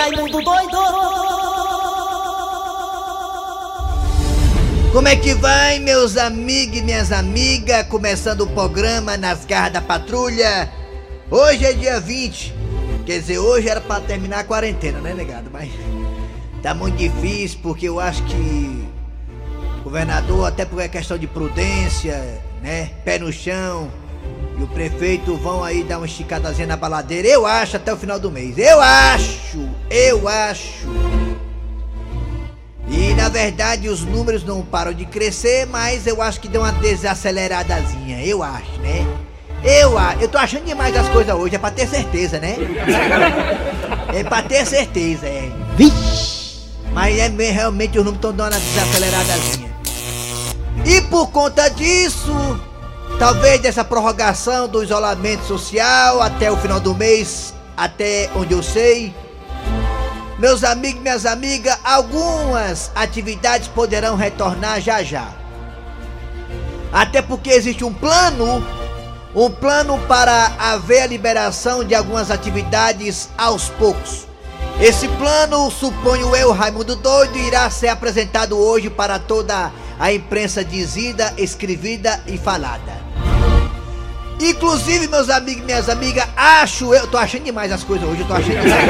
Raimundo doido! Como é que vai, meus amigos e minhas amigas? Começando o programa Nas Garras da Patrulha. Hoje é dia 20. Quer dizer, hoje era pra terminar a quarentena, né, negado? Mas tá muito difícil porque eu acho que o governador, até por questão de prudência, né? Pé no chão. E o prefeito vão aí dar uma esticadazinha na baladeira. Eu acho até o final do mês. Eu acho, eu acho. E na verdade os números não param de crescer, mas eu acho que deu uma desaceleradazinha. Eu acho, né? Eu acho. Eu tô achando demais as coisas hoje. É pra ter certeza, né? É pra ter certeza, é. Vixe! Mas é realmente os números estão dando uma desaceleradazinha. E por conta disso, talvez dessa prorrogação do isolamento social até o final do mês, até onde eu sei, meus amigos minhas amigas, algumas atividades poderão retornar já já. Até porque existe um plano, um plano para haver a liberação de algumas atividades aos poucos. Esse plano, suponho eu, Raimundo Doido, irá ser apresentado hoje para toda a imprensa dizida, escrevida e falada. Inclusive, meus amigos e minhas amigas, acho eu. Tô achando demais as coisas hoje, eu tô achando demais.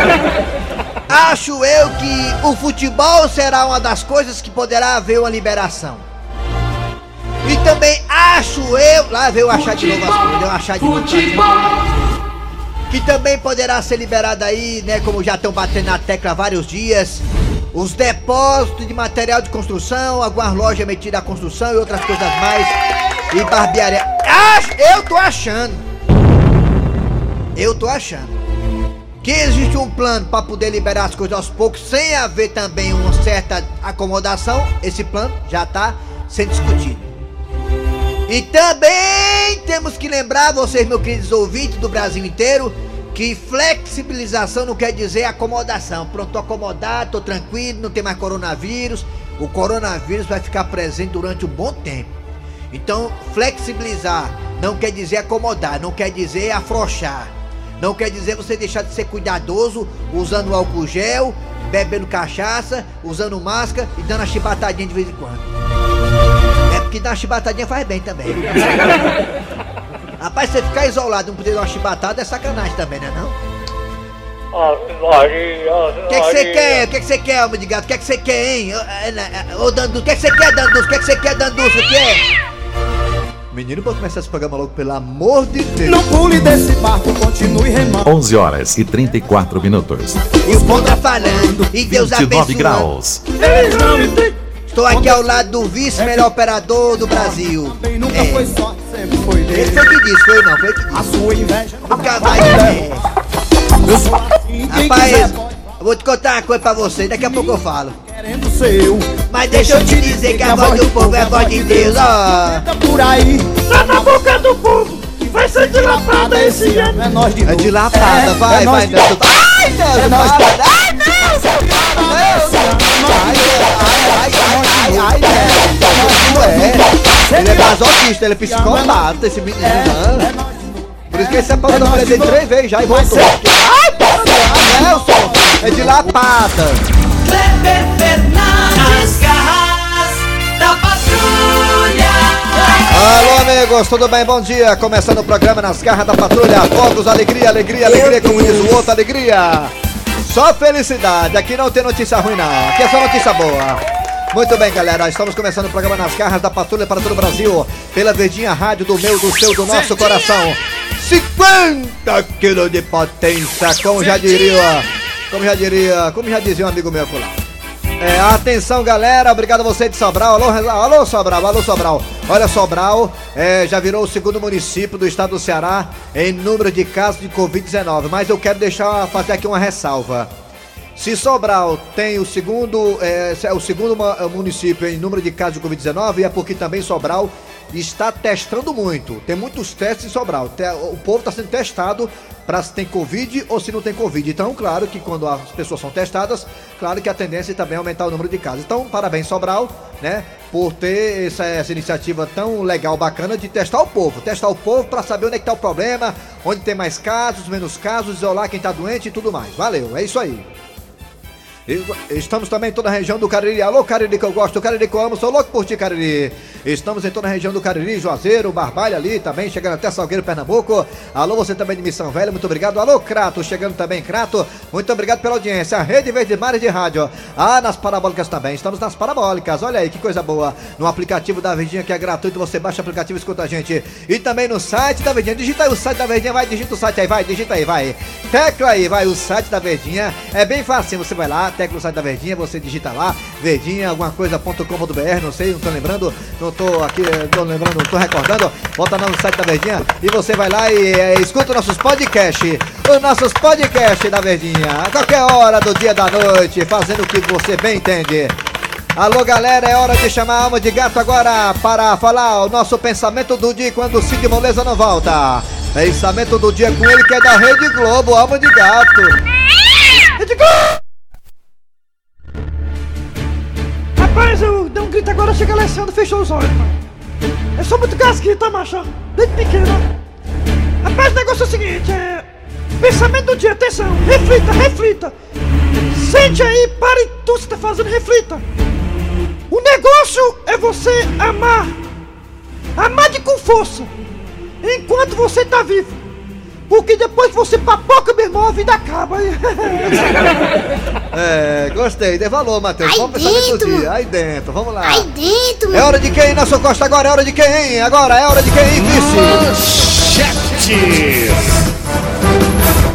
acho eu que o futebol será uma das coisas que poderá haver uma liberação. E também acho eu. Lá veio achar de novo as coisas, deu achar de novo. Que também poderá ser liberado aí, né? Como já estão batendo na tecla há vários dias. Os depósitos de material de construção, algumas lojas metidas à construção e outras coisas mais. E barbearia. Ah, eu tô achando. Eu tô achando. Que existe um plano para poder liberar as coisas aos poucos, sem haver também uma certa acomodação. Esse plano já tá sendo discutido. E também temos que lembrar, vocês, meus queridos ouvintes do Brasil inteiro, que flexibilização não quer dizer acomodação. Pronto, tô acomodado, tô tranquilo, não tem mais coronavírus. O coronavírus vai ficar presente durante um bom tempo. Então, flexibilizar não quer dizer acomodar, não quer dizer afrouxar. Não quer dizer você deixar de ser cuidadoso usando álcool gel, bebendo cachaça, usando máscara e dando a chibatadinha de vez em quando. É porque dar uma chibatadinha faz bem também. Rapaz, você ficar isolado e não poder dar uma chibatada é sacanagem também, né não? O que você quer? O que você quer, homem de gato? O que você quer, hein? Ô, Dandu, o que você quer, Dandu? O que você quer, Dandu? O que é? Menino, pode começar esse programa logo, pelo amor de Deus. Não pule desse barco, continue remando. 11 horas e 34 minutos. E o povo tá falando, e Deus 29 abençoe. graus. Estou aqui ao lado do vice melhor operador do Brasil. Nunca É. foi sorte, sempre foi Ele dele. foi que disse, foi não, foi que A disse. sua inveja Nunca vai é. Eu sou assim, quem Rapaz, eu vou te contar uma coisa pra você, daqui a pouco eu falo. querendo ser eu. Mas deixa eu te dizer que a voz do povo é a voz de Deus, ó. Tá por aí, Tá na boca do povo! Vai ser dilatada esse ano! é nós de É novo. É, vai, é vai. Ai, Deus, É nós Ai, Deus. Ai, ai, ai, ai, ai, é. Ele é masoquista, ele é psicopata, esse menino. né? Por isso que ele separou mulher dele três vezes já e voltou. Ai, Nelson, é de lapada. Kleber Fernandes, garras da patrulha! Alô, amigos, tudo bem? Bom dia. Começando o programa nas garras da patrulha. Fogos, alegria, alegria, alegria, como diz o outro, alegria. Só felicidade. Aqui não tem notícia ruim, não. Aqui é só notícia boa. Muito bem, galera. Estamos começando o programa nas garras da patrulha para todo o Brasil. Pela Verdinha Rádio do meu, do seu, do nosso coração. 50 quilos de potência, como já diria. Como já diria. Como já dizia um amigo meu lá. É, atenção galera, obrigado a você de Sobral. Alô, alô Sobral, alô Sobral. Olha, Sobral é, já virou o segundo município do estado do Ceará em número de casos de Covid-19. Mas eu quero deixar fazer aqui uma ressalva. Se Sobral tem o segundo, é, é o segundo município em número de casos de Covid-19, é porque também Sobral está testando muito. Tem muitos testes em Sobral. O povo está sendo testado para se tem Covid ou se não tem Covid. Então, claro que quando as pessoas são testadas, claro que a tendência é também aumentar o número de casos. Então, parabéns Sobral, né, por ter essa, essa iniciativa tão legal, bacana de testar o povo. Testar o povo para saber onde é que tá o problema, onde tem mais casos, menos casos, isolar quem tá doente e tudo mais. Valeu, é isso aí. Estamos também em toda a região do Cariri. Alô, Cariri que eu gosto, Cariri que eu amo, sou louco por ti, Cariri. Estamos em toda a região do Cariri, Juazeiro, Barbalha ali também, chegando até Salgueiro, Pernambuco. Alô, você também de Missão Velha, muito obrigado. Alô, Crato, chegando também, Crato. Muito obrigado pela audiência. A Rede Verde Mares de Rádio. Ah, nas parabólicas também. Estamos nas parabólicas. Olha aí que coisa boa. No aplicativo da Verdinha que é gratuito, você baixa o aplicativo e escuta a gente. E também no site da Verdinha. Digita aí o site da Verdinha, vai, digita o site aí, vai, digita aí, vai. Tecla aí, vai, o site da Verdinha. É bem fácil, você vai lá, tecla o site da Verdinha, você digita lá, verdinha, alguma coisa.com.br, não sei, não tô lembrando, não tô aqui, eh, tô lembrando, não tô recordando. Bota lá no site da Verdinha e você vai lá e eh, escuta nossos podcasts. Os nossos podcasts da Verdinha. A qualquer hora do dia da noite, fazendo o que você bem entende. Alô galera, é hora de chamar a alma de gato agora para falar o nosso pensamento do dia quando o Cid Moleza não volta. Pensamento do dia com ele que é da Rede Globo, alma de gato. Rede Globo! Grito agora, chega Alessandro, fechou os olhos, mano. Eu sou muito gasguita, macho, desde pequeno. Rapaz, o negócio é o seguinte, é... Pensamento do dia, atenção, reflita, reflita. Sente aí, pare tudo que você tá fazendo, reflita. O negócio é você amar. Amar de com força. Enquanto você tá vivo. Porque depois que você papoca, meu irmão, a vida acaba. É, gostei, dê valor, Matheus. Vamos pensamento do dentro. dia. Aí dentro, vamos lá. Aí dentro, É hora de quem, Nelson Costa? Agora é hora de quem? Agora é hora de quem, vice?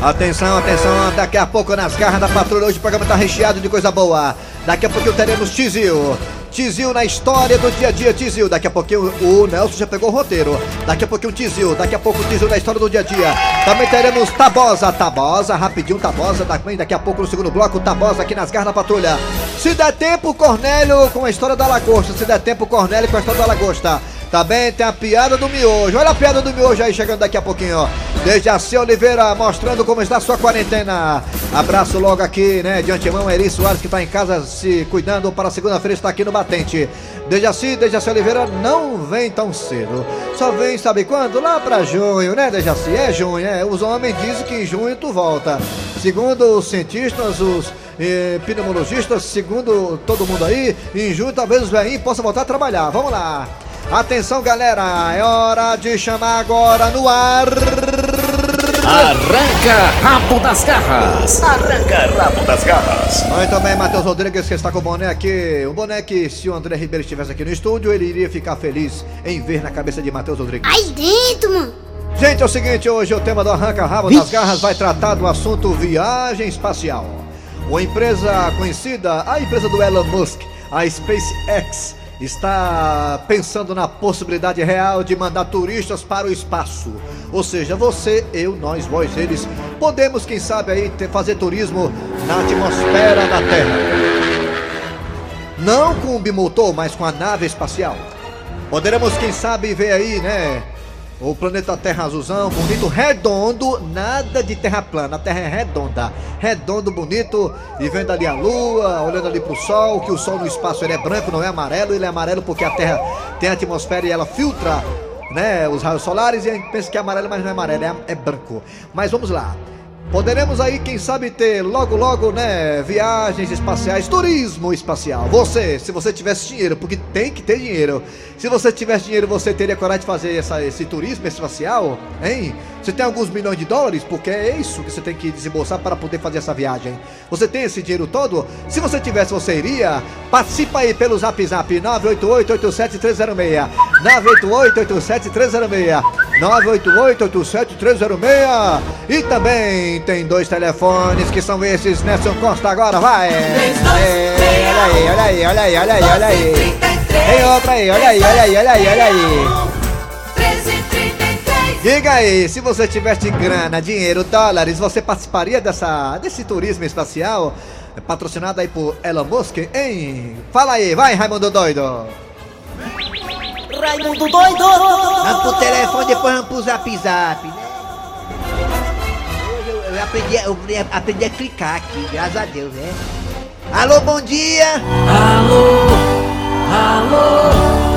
Atenção, atenção, daqui a pouco nas garras da patrulha, hoje o programa tá recheado de coisa boa. Daqui a pouquinho teremos Tizil. Tizil na história do dia a dia, Tizil. Daqui a pouquinho o Nelson já pegou o roteiro. Daqui a pouquinho o Tizil, daqui a pouco o Tizil na história do dia a dia. Também teremos Tabosa, Tabosa, rapidinho Tabosa. Daqui a pouco no segundo bloco, Tabosa aqui nas garras da patrulha. Se der tempo, Cornélio com a história da lagosta. Se der tempo, Cornélio com a história da lagosta. Também tem a piada do miojo. Olha a piada do miojo aí chegando daqui a pouquinho, ó. Desde a C. Oliveira mostrando como está a sua quarentena. Abraço logo aqui, né, de antemão, Eri Soares que está em casa se cuidando para segunda-feira está aqui no Batente. Desde assim, Dejaci Oliveira não vem tão cedo. Só vem, sabe quando? Lá pra junho, né, Dejaci? É junho, é. Os homens dizem que em junho tu volta. Segundo os cientistas, os eh, pneumologistas, segundo todo mundo aí, em junho talvez os velhinhos possam voltar a trabalhar. Vamos lá. Atenção, galera. É hora de chamar agora no ar. Arranca rabo das garras. Arranca rabo das garras. Muito bem, Matheus Rodrigues, que está com o boné aqui. Um boné que, se o André Ribeiro estivesse aqui no estúdio, ele iria ficar feliz em ver na cabeça de Matheus Rodrigues. aí dentro, mano. Gente, é o seguinte, hoje o tema do Arranca Rabo das Garras vai tratar do assunto viagem espacial. Uma empresa conhecida, a empresa do Elon Musk, a SpaceX, está pensando na possibilidade real de mandar turistas para o espaço. Ou seja, você, eu, nós, vós, eles, podemos, quem sabe aí, ter- fazer turismo na atmosfera da Terra. Não com o bimotor, mas com a nave espacial. Poderemos, quem sabe, ver aí, né? O planeta Terra azulzão, bonito, redondo, nada de terra plana, a Terra é redonda, redondo, bonito, e vendo ali a Lua, olhando ali pro Sol, que o Sol no espaço ele é branco, não é amarelo, ele é amarelo porque a Terra tem a atmosfera e ela filtra, né, os raios solares, e a gente pensa que é amarelo, mas não é amarelo, é, é branco. Mas vamos lá. Poderemos aí, quem sabe, ter logo, logo, né, viagens espaciais, turismo espacial. Você, se você tivesse dinheiro, porque tem que ter dinheiro. Se você tivesse dinheiro, você teria coragem de fazer essa- esse turismo espacial, hein? Você tem alguns milhões de dólares, porque é isso que você tem que desembolsar para poder fazer essa viagem. Você tem esse dinheiro todo? Se você tivesse, você iria? Participa aí pelo Zap Zap 988-87306. 988-87306. 988-87306. E também tem dois telefones que são esses, Nelson Costa agora, vai! É, olha aí, olha aí, olha aí, olha aí, olha aí. Tem outra aí, olha aí, olha aí, olha aí, olha aí. Diga aí, se você tivesse grana, dinheiro, dólares, você participaria dessa, desse turismo espacial patrocinado aí por Elon Musk, hein? Fala aí, vai, Raimundo Doido! Raimundo doido. Vamos pro telefone, depois vamos pro zap zap, né? Hoje eu, eu aprendi, eu aprendi a clicar aqui, graças a Deus, né? Alô, bom dia! Alô, Alô?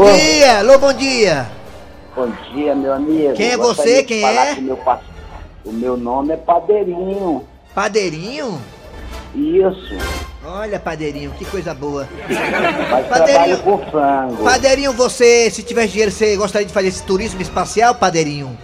Bom dia! Alô, bom dia! Bom dia, meu amigo. Quem é você? Quem é? meu O meu nome é Padeirinho. Padeirinho? Isso. Olha, Padeirinho, que coisa boa. Mas Padeirinho. com frango. Padeirinho, você, se tivesse dinheiro, você gostaria de fazer esse turismo espacial, Padeirinho?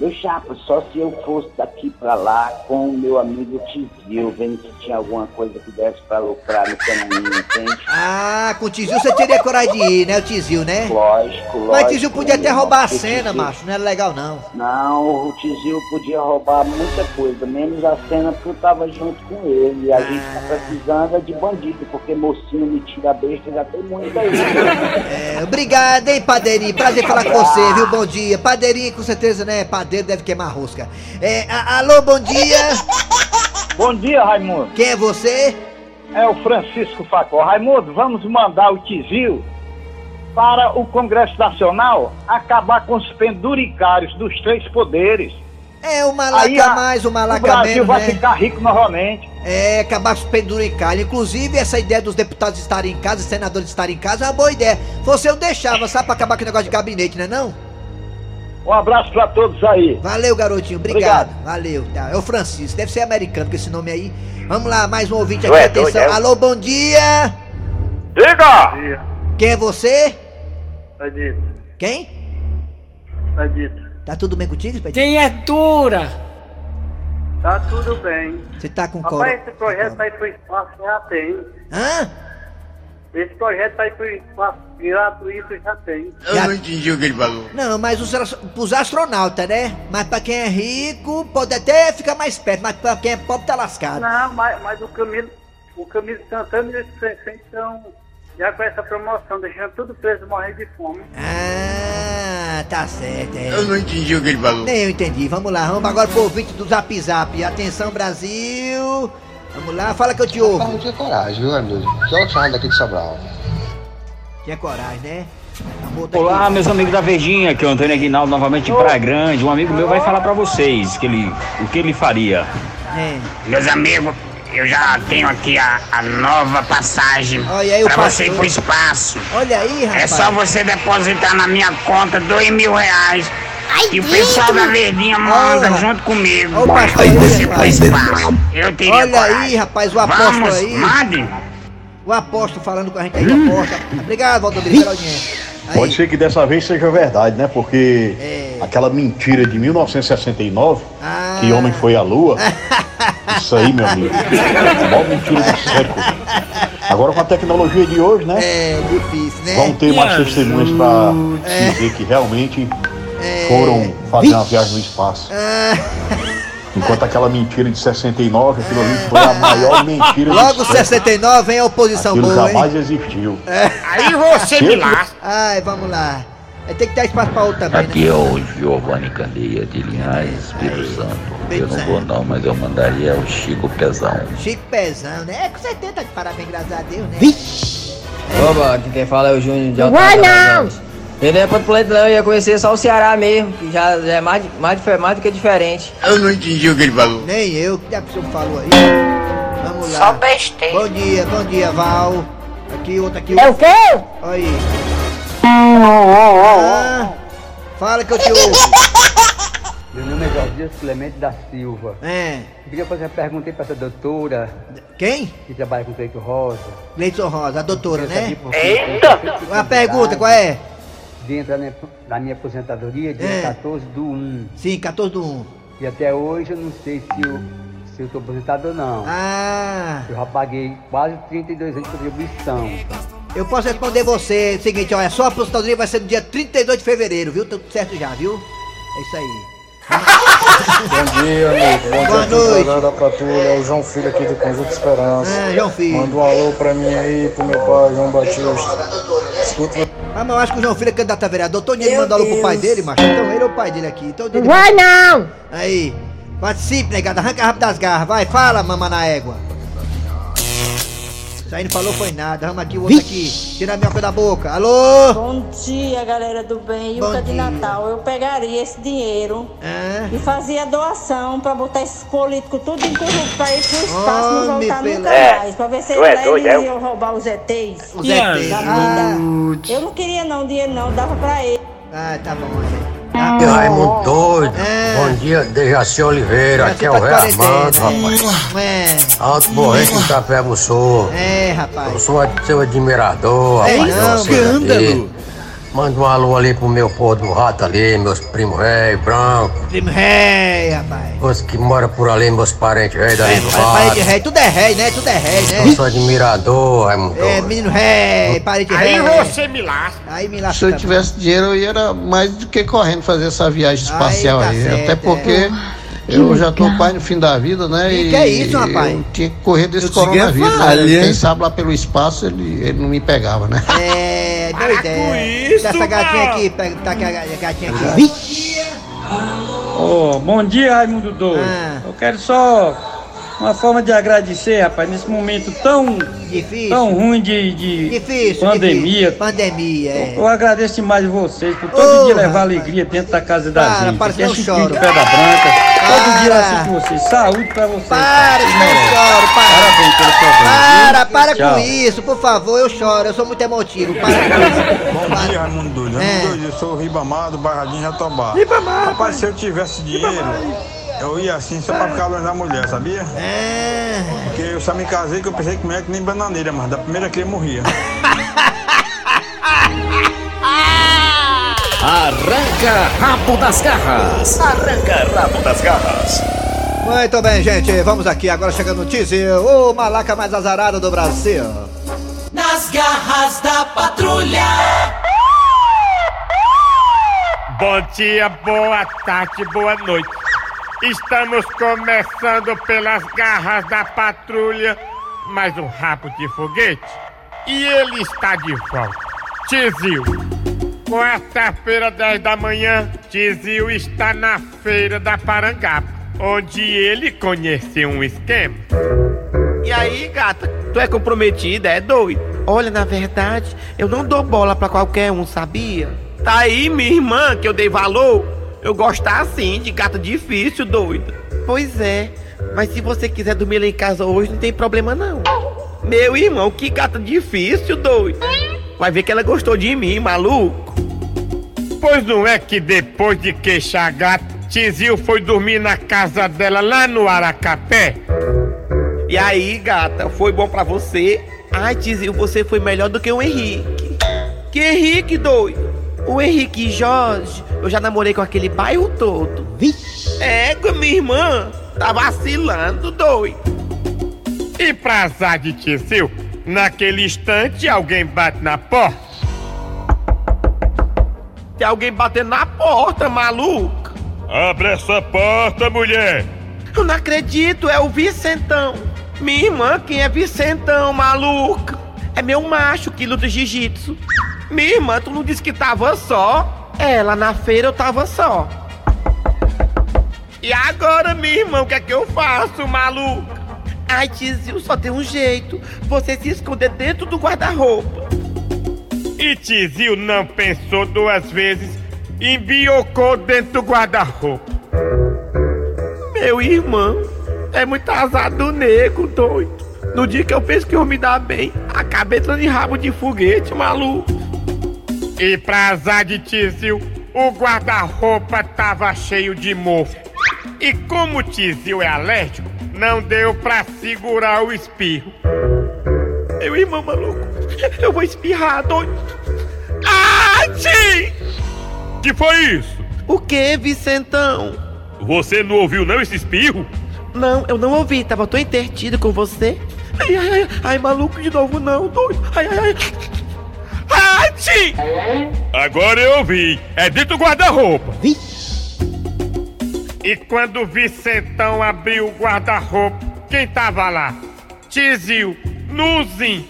Meu chapa, só se eu fosse daqui pra lá com o meu amigo Tizil, vendo se tinha alguma coisa que desse pra lucrar no caminho, entende? Ah, com o Tizil você teria coragem de ir, né, o Tizil, né? Lógico, lógico. Mas o Tizil podia até roubar a cena, Tizil- macho, não era legal não. Não, o Tizil podia roubar muita coisa, menos a cena porque eu tava junto com ele. E a gente tá precisando é de bandido, porque mocinho me tira besta, já tem muito aí. É, obrigado, hein, Padeirinho. Prazer falar com você, viu? Bom dia. Padeirinho, com certeza, né? Padeiro deve queimar rosca. É, a- alô, bom dia. Bom dia, Raimundo. Quem é você? É o Francisco Facó. Raimundo, vamos mandar o Tizil para o Congresso Nacional acabar com os penduricários dos três poderes. É o malaca a- mais, o o malaca Brasil menos, vai né? ficar rico novamente. É, acabar com os penduricalhos. Inclusive, essa ideia dos deputados estarem em casa, senadores estarem em casa, é uma boa ideia. Você eu deixava, sabe, pra acabar com o negócio de gabinete, né não? Um abraço para todos aí. Valeu, garotinho. Obrigado. Valeu. Tá, É o Francisco. Deve ser americano com esse nome aí. Vamos lá, mais um ouvinte aqui. Ué, Atenção. doido, é? Alô, bom dia. Diga! Quem é você? Adito, Quem? Adito. Tá tudo bem contigo, Expedito? Quem é dura? Tá tudo bem. Você tá com Rapaz, coro... esse projeto aí pro espaço já tem. Hã? Esse projeto aí espaço gratuito já tem. Já- entendi o que ele falou. Não, mas os, pros astronautas, né? Mas pra quem é rico, pode até ficar mais perto, mas pra quem é pobre tá lascado. Não, mas, mas o Camilo, o Camilo Santana e os prefeitos estão já com essa promoção, deixando tudo preso morrer de fome. Ah, tá certo, é. não entendi o que ele falou. Nem eu entendi. Vamos lá, vamos agora pro ouvinte do Zap Zap. Atenção, Brasil. Vamos lá, fala que eu te ouvo. não tinha coragem, viu, amigo? Só o charme daqui de Sobral. Tinha coragem, né? Tá Olá, aqui. meus amigos da Verdinha, aqui é o Antônio Aguinaldo novamente em Praia Grande. Um amigo meu vai falar pra vocês que ele, o que ele faria. É. Meus amigos, eu já tenho aqui a, a nova passagem Olha aí o pra você ir pro espaço. Olha aí, É rapaz. só você depositar na minha conta dois mil reais. E o pessoal da Verdinha manda Olha. junto comigo. Olha o pastor aí, rapaz. Eu teria Olha coragem. aí, rapaz, o apóstolo Vamos, aí. mande. O apóstolo falando com a gente aí do apóstolo. Obrigado, Valdomiro, pela audiência. Aí, Pode ser que dessa vez seja verdade, né? Porque É. aquela mentira de 1969, Ah. que homem foi à lua, isso aí, meu amigo, a maior mentira do século. Agora com a tecnologia de hoje, né? É difícil, né? Vão ter mais testemunhas pra É. dizer que realmente foram fazer uma viagem no espaço. Ah, Enquanto aquela mentira de 69, aquilo ali foi a maior mentira do logo século. 69, vem a oposição Aquilo boa, hein? jamais existiu. Aí você me lasca. Ai, vamos lá. Tem que dar espaço pra outro também, Aqui né? é o Giovanni Candeia de Linhares, Espírito Santo. Eu não vou não, mas eu mandaria o Chico Pezão. Chico Pezão, né? É com 70 de parabéns, graças a Deus, né? Oba, aqui quem fala é o Júnior de Vai Altamira. Ele é para o não, eu ia conhecer só o Ceará mesmo, que já, já é mais, mais, mais do que diferente. Eu não entendi o que ele falou. Nem eu, que a pessoa falou aí. Vamos lá. Só besteira. Bom dia, bom dia, Val. Aqui, outro aqui. É o quê? Olha aí. Ah, fala que eu te ouço. Meu nome é Jorge Clemente da Silva. É. Eu queria fazer uma pergunta aí pra essa doutora Quem? que trabalha com Cleito Rosa. Gleison Rosa, a doutora, né? Eita! Uma pergunta, qual é? Dentro da minha, da minha aposentadoria, dia É. 14 do 1. Sim, 14 do 1. E até hoje eu não sei se eu, se eu tô aposentado ou não. Ah, Eu já paguei quase 32 anos de contribuição. eu posso responder você. Seguinte, olha, sua aposentadoria vai ser no dia 32 de fevereiro, viu? Tudo certo já, viu? É isso aí. Bom dia, amigo. Bom Boa dia, noite. aqui da Patrulha. É o João Filho aqui do Conjunto Esperança. Ah, João Filho. Manda um alô pra mim aí, pro meu pai, João Batista. Escuta Ah, mas eu acho que o João Filho é candidato a vereador. Tony ele mandou alô pro pai dele, macho. Então ele é o pai dele aqui. Então ele... Vai não! Aí, participe, negada. Arranca rápido das garras. Vai, fala, mama na égua. Isso aí não falou foi nada. Vamos aqui, o outro aqui. Tira a minhoca da boca. Alô? Bom dia, galera do bem. Bom Yuca de dia. Natal. Eu pegaria esse dinheiro Ah, e fazia doação pra botar esses políticos tudo em corrupto pra ir pro espaço e não Homem, voltar nunca É. mais. Pra ver se Tu é eles doido, eles é? iam roubar os ETs. o Zé T. Da Ah, vida. Eu não queria não dinheiro não, dava pra ele. ah, tá bom, Zé. Que Raimundo doido. Bom dia, Dejaci Oliveira. Aqui é o Rei Armando, rapaz. É, Alto Borrente do Café Mussou. é, rapaz. Eu sou seu admirador, É rapaz. vocês escândalo. Manda um alô ali pro meu pôr do rato ali, meus primos rei, branco. Primo rei, rapaz. Os que moram por ali, meus parentes rei daí do Parede rato. rei, tudo é rei, né? Tudo é rei, Eu né? sou admirador, Raimundo. É, menino rei, parede rei. me lasca. Aí me lasca. Se eu tivesse dinheiro, eu ia era mais do que correndo fazer essa viagem espacial Aí, tá aí. certo, Até é. Eu já tô pai no fim da vida, né? E que é isso, rapaz? Eu tinha que correr desse Eu é coronavírus. né? Quem sabe lá pelo espaço ele, ele não me pegava, né? É, doido é. Essa gatinha aqui, pega, tá aqui a ga- a gatinha aqui. Ô, bom dia, Raimundo Doido. Ah. Eu quero só uma forma de agradecer, rapaz, nesse momento tão Difícil. tão ruim de, de Difícil, pandemia. difícil. Pandemia, é. Eu agradeço demais vocês por todo Ô, dia levar rapaz. alegria dentro da casa da Para, gente. para, Aqui é de choro. Pedra Branca. Todo dia eu Para. assisto vocês. Saúde pra vocês. Para, eu merecem. choro, para. Parabéns pelo programa. Para, viu? para Tchau. com isso, por favor, eu choro, eu sou muito emotivo. Para com isso. Bom dia, Raimundo Doido. É. Raimundo Doido, eu sou o Ribamar do Barradinho Jatobá. Ribamar, Rapaz, se eu tivesse dinheiro, eu ia assim só pra ficar longe da mulher, sabia? É. Porque eu só me casei que eu pensei que mulher que nem bananeira, mas da primeira que eu morria. Arranca rabo das garras. Arranca rabo das garras. Muito bem, gente, vamos aqui, agora chegando no teaser, o malaca mais azarado do Brasil. Nas garras da patrulha. Bom dia, boa tarde, boa noite. Estamos começando pelas garras da patrulha, mais um rabo de foguete. E ele está de volta. Tizil. Quarta-feira, 10 da manhã, Tizil está na feira da Parangaba, onde ele conheceu um esquema. E aí, gata, tu é comprometida, é doido? Olha, na verdade, eu não dou bola pra qualquer um, sabia? Tá aí, minha irmã, que eu dei valor. Eu gosto assim, de gata difícil, doida. Pois é, mas se você quiser dormir lá em casa hoje, não tem problema não. Meu irmão, que gata difícil, doido. Vai ver que ela gostou de mim, maluco. Pois não é que depois de queixar a gata, Tizil foi dormir na casa dela lá no Aracapé? E aí, gata, foi bom pra você? Ai, Tizil, você foi melhor do que o Henrique. Que Henrique, doido? O Henrique Jorge, eu já namorei com aquele bairro todo. Vixe. É, com a minha irmã. Tá vacilando, doido. E pra azar de Tizil, naquele instante alguém bate na porta. Tem alguém batendo na porta, maluco. Abre essa porta, mulher! Eu não acredito, é o Vicentão. Minha irmã, quem é Vicentão, maluco? É meu macho que luta jiu-jitsu. Minha irmã, tu não disse que tava só? É, lá na feira eu tava só. E agora, minha irmã, o que é que eu faço, maluco? Ai, Tizil, só tem um jeito. Você se esconder dentro do guarda-roupa. E Tizil não pensou duas vezes e embiocou dentro do guarda-roupa. Meu irmão, é muito azar do nego, doido. No dia que eu penso que eu me dar bem, acabei entrando em rabo de foguete, maluco. E pra azar de Tizil, o guarda-roupa tava cheio de mofo. E como o Tizil é alérgico, não deu pra segurar o espirro. Meu irmão, maluco, eu vou espirrar, doido. Ah, tio! Que foi isso? O que, Vicentão? Você não ouviu não esse espirro? Não, eu não ouvi, tava tão intertido com você. Ai, ai, ai, ai, maluco de novo não, doido. Ai, ai, ai. Tio! Agora eu ouvi. É dentro do guarda-roupa. E quando o Vicentão abriu o guarda-roupa, quem tava lá? Tizil, nuzinho.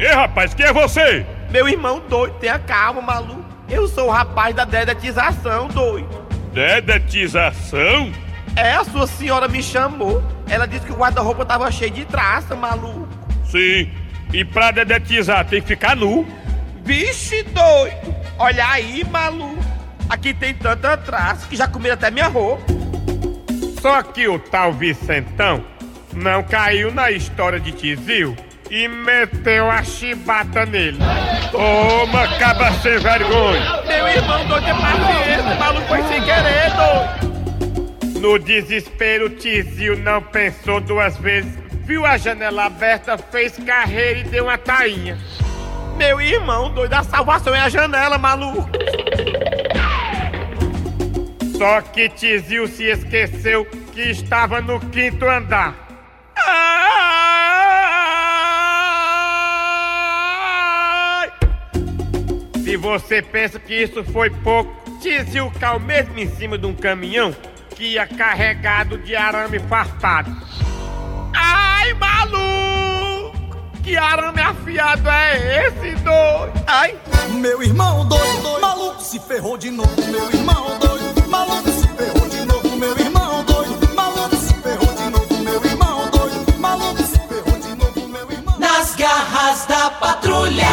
Ei, rapaz, quem é você? Meu irmão doido, tenha calma, maluco. Eu sou o rapaz da dedetização, doido. Dedetização? É, a sua senhora me chamou. Ela disse que o guarda-roupa tava cheio de traça, maluco. Sim. E pra dedetizar tem que ficar nu. Vixe, doido. Olha aí, maluco. Aqui tem tanta traça que já comeram até minha roupa. Só que o tal Vicentão não caiu na história de Tizil e meteu a chibata nele. Toma, caba sem vergonha. Meu irmão doido é paciência, o maluco foi sem querer, doido. No desespero, Tizio não pensou duas vezes. Viu a janela aberta, fez carreira e deu uma tainha. Meu irmão doido, a salvação é a janela, maluco. Só que Tizio se esqueceu que estava no quinto andar. Ai! Se você pensa que isso foi pouco, Tizio caiu mesmo em cima de um caminhão que ia carregado de arame farpado. Ai, maluco! Que arame afiado é esse, doido? Ai! Meu irmão doido, doido, maluco se ferrou de novo. Meu irmão doido, maluco se ferrou de novo. Meu irmão doido, maluco se ferrou de novo. Meu irmão doido, maluco se ferrou de novo. Meu irmão. Nas garras da patrulha.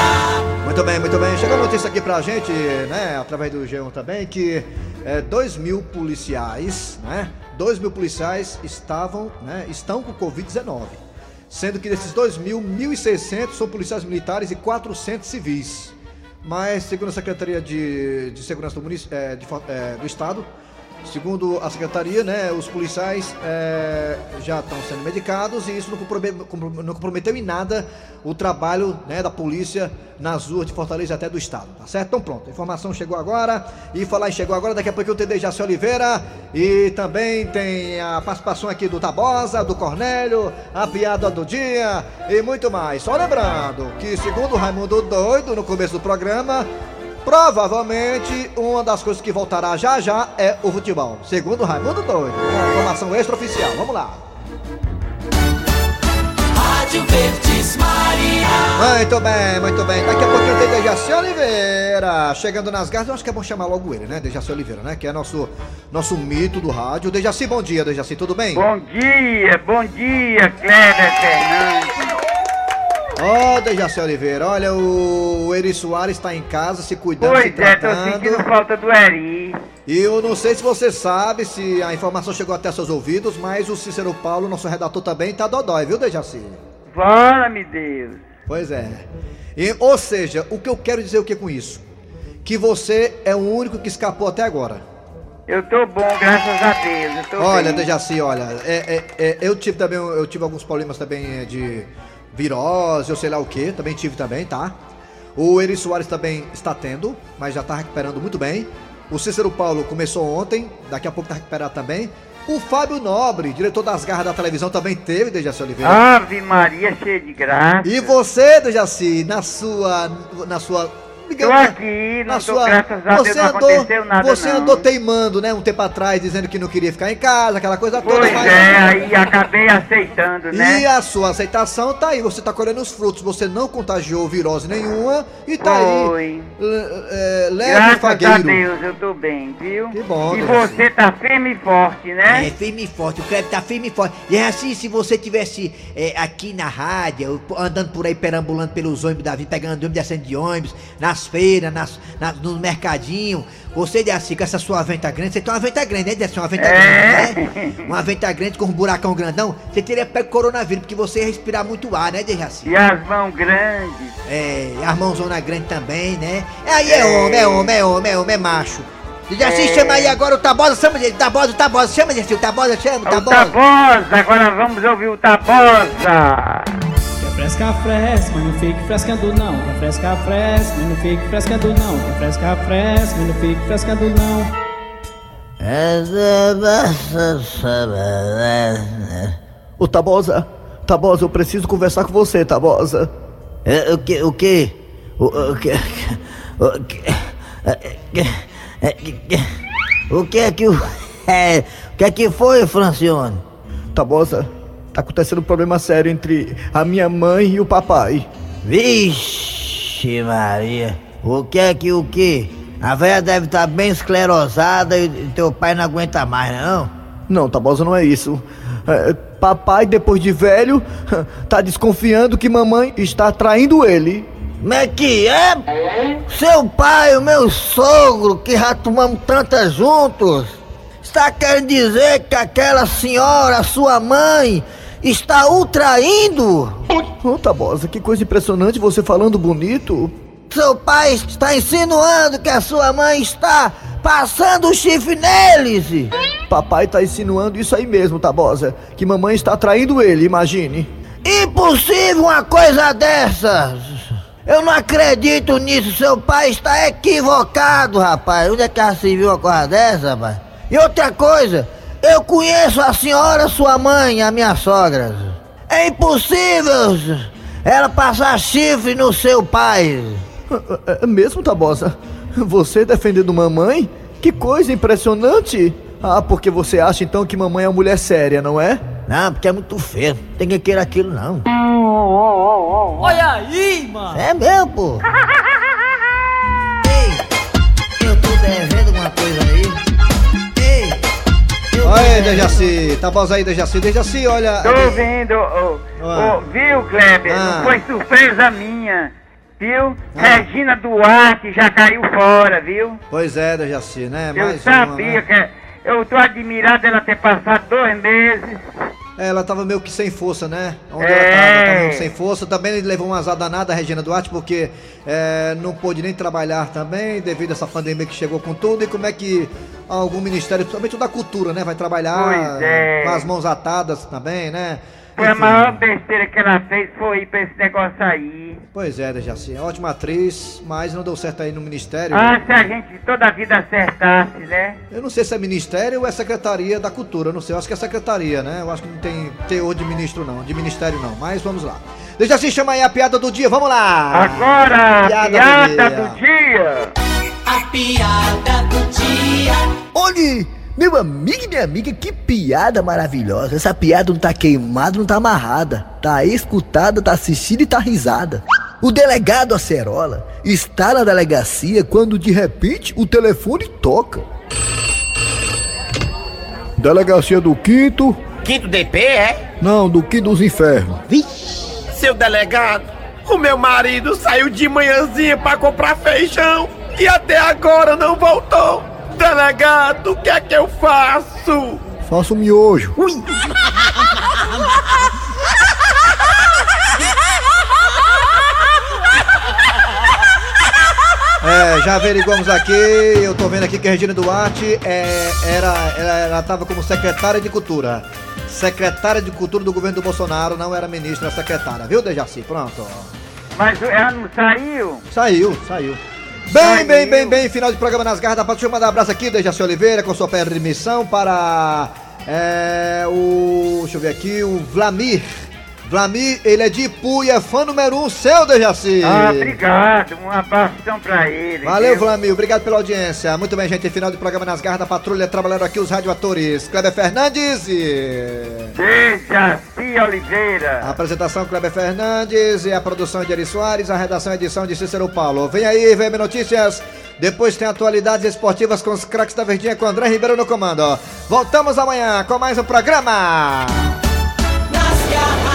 Muito bem, muito bem. Chegou a notícia aqui pra gente, né, através do G1 também, que é, dois mil policiais, né, dois mil policiais estavam, né, estão com Covid-19. Sendo que desses dois mil, 1.600 são policiais militares e 400 civis. Mas, segundo a Secretaria de, de Segurança do, munic- é, de é, do Estado, segundo a Secretaria, né, os policiais é, já estão sendo medicados e isso não, comprome- compro- não comprometeu em nada o trabalho né, da polícia nas ruas de Fortaleza até do Estado, tá certo? Então pronto, a informação chegou agora e falar em chegou agora, daqui a pouco eu tenho Dejaci Oliveira e também tem a participação aqui do Tabosa, do Cornélio, a piada do dia e muito mais. Só lembrando que segundo o Raimundo Doido, no começo do programa, Provavelmente uma das coisas que voltará já já é o futebol. Segundo o Raimundo Doido. Uma informação extraoficial. Vamos lá. Rádio Verdes Maria. Muito bem, muito bem. Daqui a pouquinho tem Dejaci Oliveira. Chegando nas garras, eu acho que é bom chamar logo ele, né? Dejaci Oliveira, né? Que é nosso, nosso mito do rádio. Dejaci, bom dia, Dejaci, tudo bem? Bom dia, bom dia, Kleber Fernandes. Ó, Dejaci Oliveira, olha, o Eri Soares está em casa se cuidando, se Pois é, tô tratando. sentindo falta do Eri. E eu não sei se você sabe, se a informação chegou até seus ouvidos, mas o Cícero Paulo, nosso redator também, tá dodói, viu, Dejaci? Fala-me Deus. Pois é. E, ou seja, o que eu quero dizer o que com isso? Que você é o único que escapou até agora. Eu tô bom, graças a Deus. Olha, bem. Dejaci, olha, é, é, é, eu tive também, eu tive alguns problemas também é, de virose, ou sei lá o que, também tive também, tá? O Eri Soares também está tendo, mas já tá recuperando muito bem. O Cícero Paulo começou ontem, daqui a pouco tá recuperado também. O Fábio Nobre, diretor das garras da televisão, também teve, Dejaci Oliveira. Ave Maria, cheia de graça. E você, Dejaci, na sua. Na sua. Tô aqui, não tô, graças a Deus, não aconteceu nada Você não. andou teimando, né, um tempo atrás, dizendo que não queria ficar em casa, aquela coisa toda. Pois mas- é, aí acabei aceitando, né? E a sua aceitação tá aí, você tá colhendo os frutos, você não contagiou virose nenhuma e tá Foi. aí. é, leve Graças e fagueiro. a Deus, eu tô bem, viu? Que bom, E você tá firme e forte, né? É, firme e forte, o Kleber tá firme e forte. E é assim, se você tivesse é, aqui na rádio, andando por aí, perambulando pelos ônibus da vida, pegando ônibus, descendo de ônibus, nas feiras, nas, na- no mercadinho, você, Dejaci, com essa sua venta grande, você tem uma venta grande, né, Dejaci? Uma venta É. grande, né? Uma venta grande com um buracão grandão, você teria pego coronavírus, porque você ia respirar muito ar, né, Dejaci? E as mãos grandes. É, as mãozona grande também, né? É, aí é homem, é homem, é homem, é homem, é macho. Dejaci, É. chama aí agora o Tabosa, chama ele, Tabosa, o Tabosa, chama, Dejaci, o Tabosa, chama, o O Tabosa. Tabosa, agora vamos ouvir o Tabosa. Fresca, fresca, mas não fique frescando não. Quer fresca, fresca, mas não fique frescando não. Quer fresca, fresca, mas não fique frescando não. Ô Tabosa, Tabosa, eu preciso conversar com você, Tabosa. É, o que, o que? O, o que? O que? é, O que é que o. É, o que é que foi, Francione? Tabosa, tá acontecendo um problema sério entre a minha mãe e o papai. Vixe, Maria. O que é que o que? A velha deve estar bem esclerosada e teu pai não aguenta mais, não? Não, Tabosa, não é isso. É, papai, depois de velho, tá desconfiando que mamãe está traindo ele. Como é que é? Seu pai, o meu sogro, que já tomamos tantas juntos, está querendo dizer que aquela senhora, sua mãe, está o traindo? Ô, Tabosa, que coisa impressionante você falando bonito. Seu pai está insinuando que a sua mãe está passando o chifre neles. Papai tá insinuando isso aí mesmo, Tabosa. Que mamãe está traindo ele, imagine. Impossível uma coisa dessas! Eu não acredito nisso, seu pai está equivocado, rapaz. Onde é que já se viu uma coisa dessa, rapaz? E outra coisa, eu conheço a senhora, sua mãe, a minha sogra. É impossível ela passar chifre no seu pai. É, é mesmo, Tabosa? Você defendendo mamãe? Que coisa impressionante! Ah, porque você acha então que mamãe é uma mulher séria, não é? Não, porque é muito feio. Tem que querer aquilo, não. Olha aí, mano! É mesmo, pô! aí, Dejaci. Tabosa aí, Dejaci. Dejaci, olha. Tô ouvindo, Ah. ô, viu, Kleber? Ah. Não foi surpresa minha, viu? Regina Duarte já caiu fora, viu? Pois é, Dejaci, né? Eu Mais sabia uma, né? que. Eu tô admirado dela ter passado dois meses. É, ela tava meio que sem força, né? Onde É. ela tava, tava meio sem força. Também levou uma azar danada a Regina Duarte, porque é, não pôde nem trabalhar também, devido a essa pandemia que chegou com tudo. E como é que algum ministério, principalmente o da cultura, né? Vai trabalhar é. com as mãos atadas também, né? Foi a Enfim. maior besteira que ela fez foi ir pra esse negócio aí. Pois é, Dejaci. Ótima atriz, mas não deu certo aí no ministério. Ah, se a gente toda a vida acertasse, né? Eu não sei se é ministério ou é secretaria da cultura, eu não sei. Eu acho que é secretaria, né? Eu acho que não tem teor de ministro, não, de ministério, não. Mas vamos lá. Deixa assim, chama aí a piada do dia, vamos lá! Agora, Piada piada, do do dia. A piada do dia. Olhe, meu amigo e minha amiga, que piada maravilhosa. Essa piada não tá queimada, não tá amarrada. Tá escutada, tá assistida e tá risada. O delegado Acerola está na delegacia quando de repente o telefone toca. Delegacia do Quinto? Quinto DP, é? Não, do Quinto dos Infernos. Seu delegado, o meu marido saiu de manhãzinha pra comprar feijão e até agora não voltou. Delegado, o que é que eu faço? Faça o miojo. É, já averiguamos aqui, eu tô vendo aqui que a Regina Duarte é, era, ela, ela tava como secretária de cultura. Secretária de cultura do governo do Bolsonaro, não era ministra, era secretária, viu, Dejaci? Pronto. Mas ela não saiu? Saiu, saiu. Bem, bem, bem, bem, final de programa nas garras da eu mandar um abraço aqui, Dejaci Oliveira, com sua permissão para é, o. Deixa eu ver aqui, o Vlamir. Vlamir, ele é de Ipu e é fã número um seu, Dejaci. Ah, obrigado. Um abração pra ele. Valeu, viu? Vlamir. Obrigado pela audiência. Muito bem, gente. Final de programa nas garras da patrulha. Trabalhando aqui os radioatores. Kleber Fernandes e... Dejaci Oliveira. A apresentação Kleber Fernandes e a produção de Eri Soares. A redação e edição de Cícero Paulo. Vem aí, VM Notícias. Depois tem atualidades esportivas com os craques da Verdinha com André Ribeiro no comando. Voltamos amanhã com mais um programa. Nas garras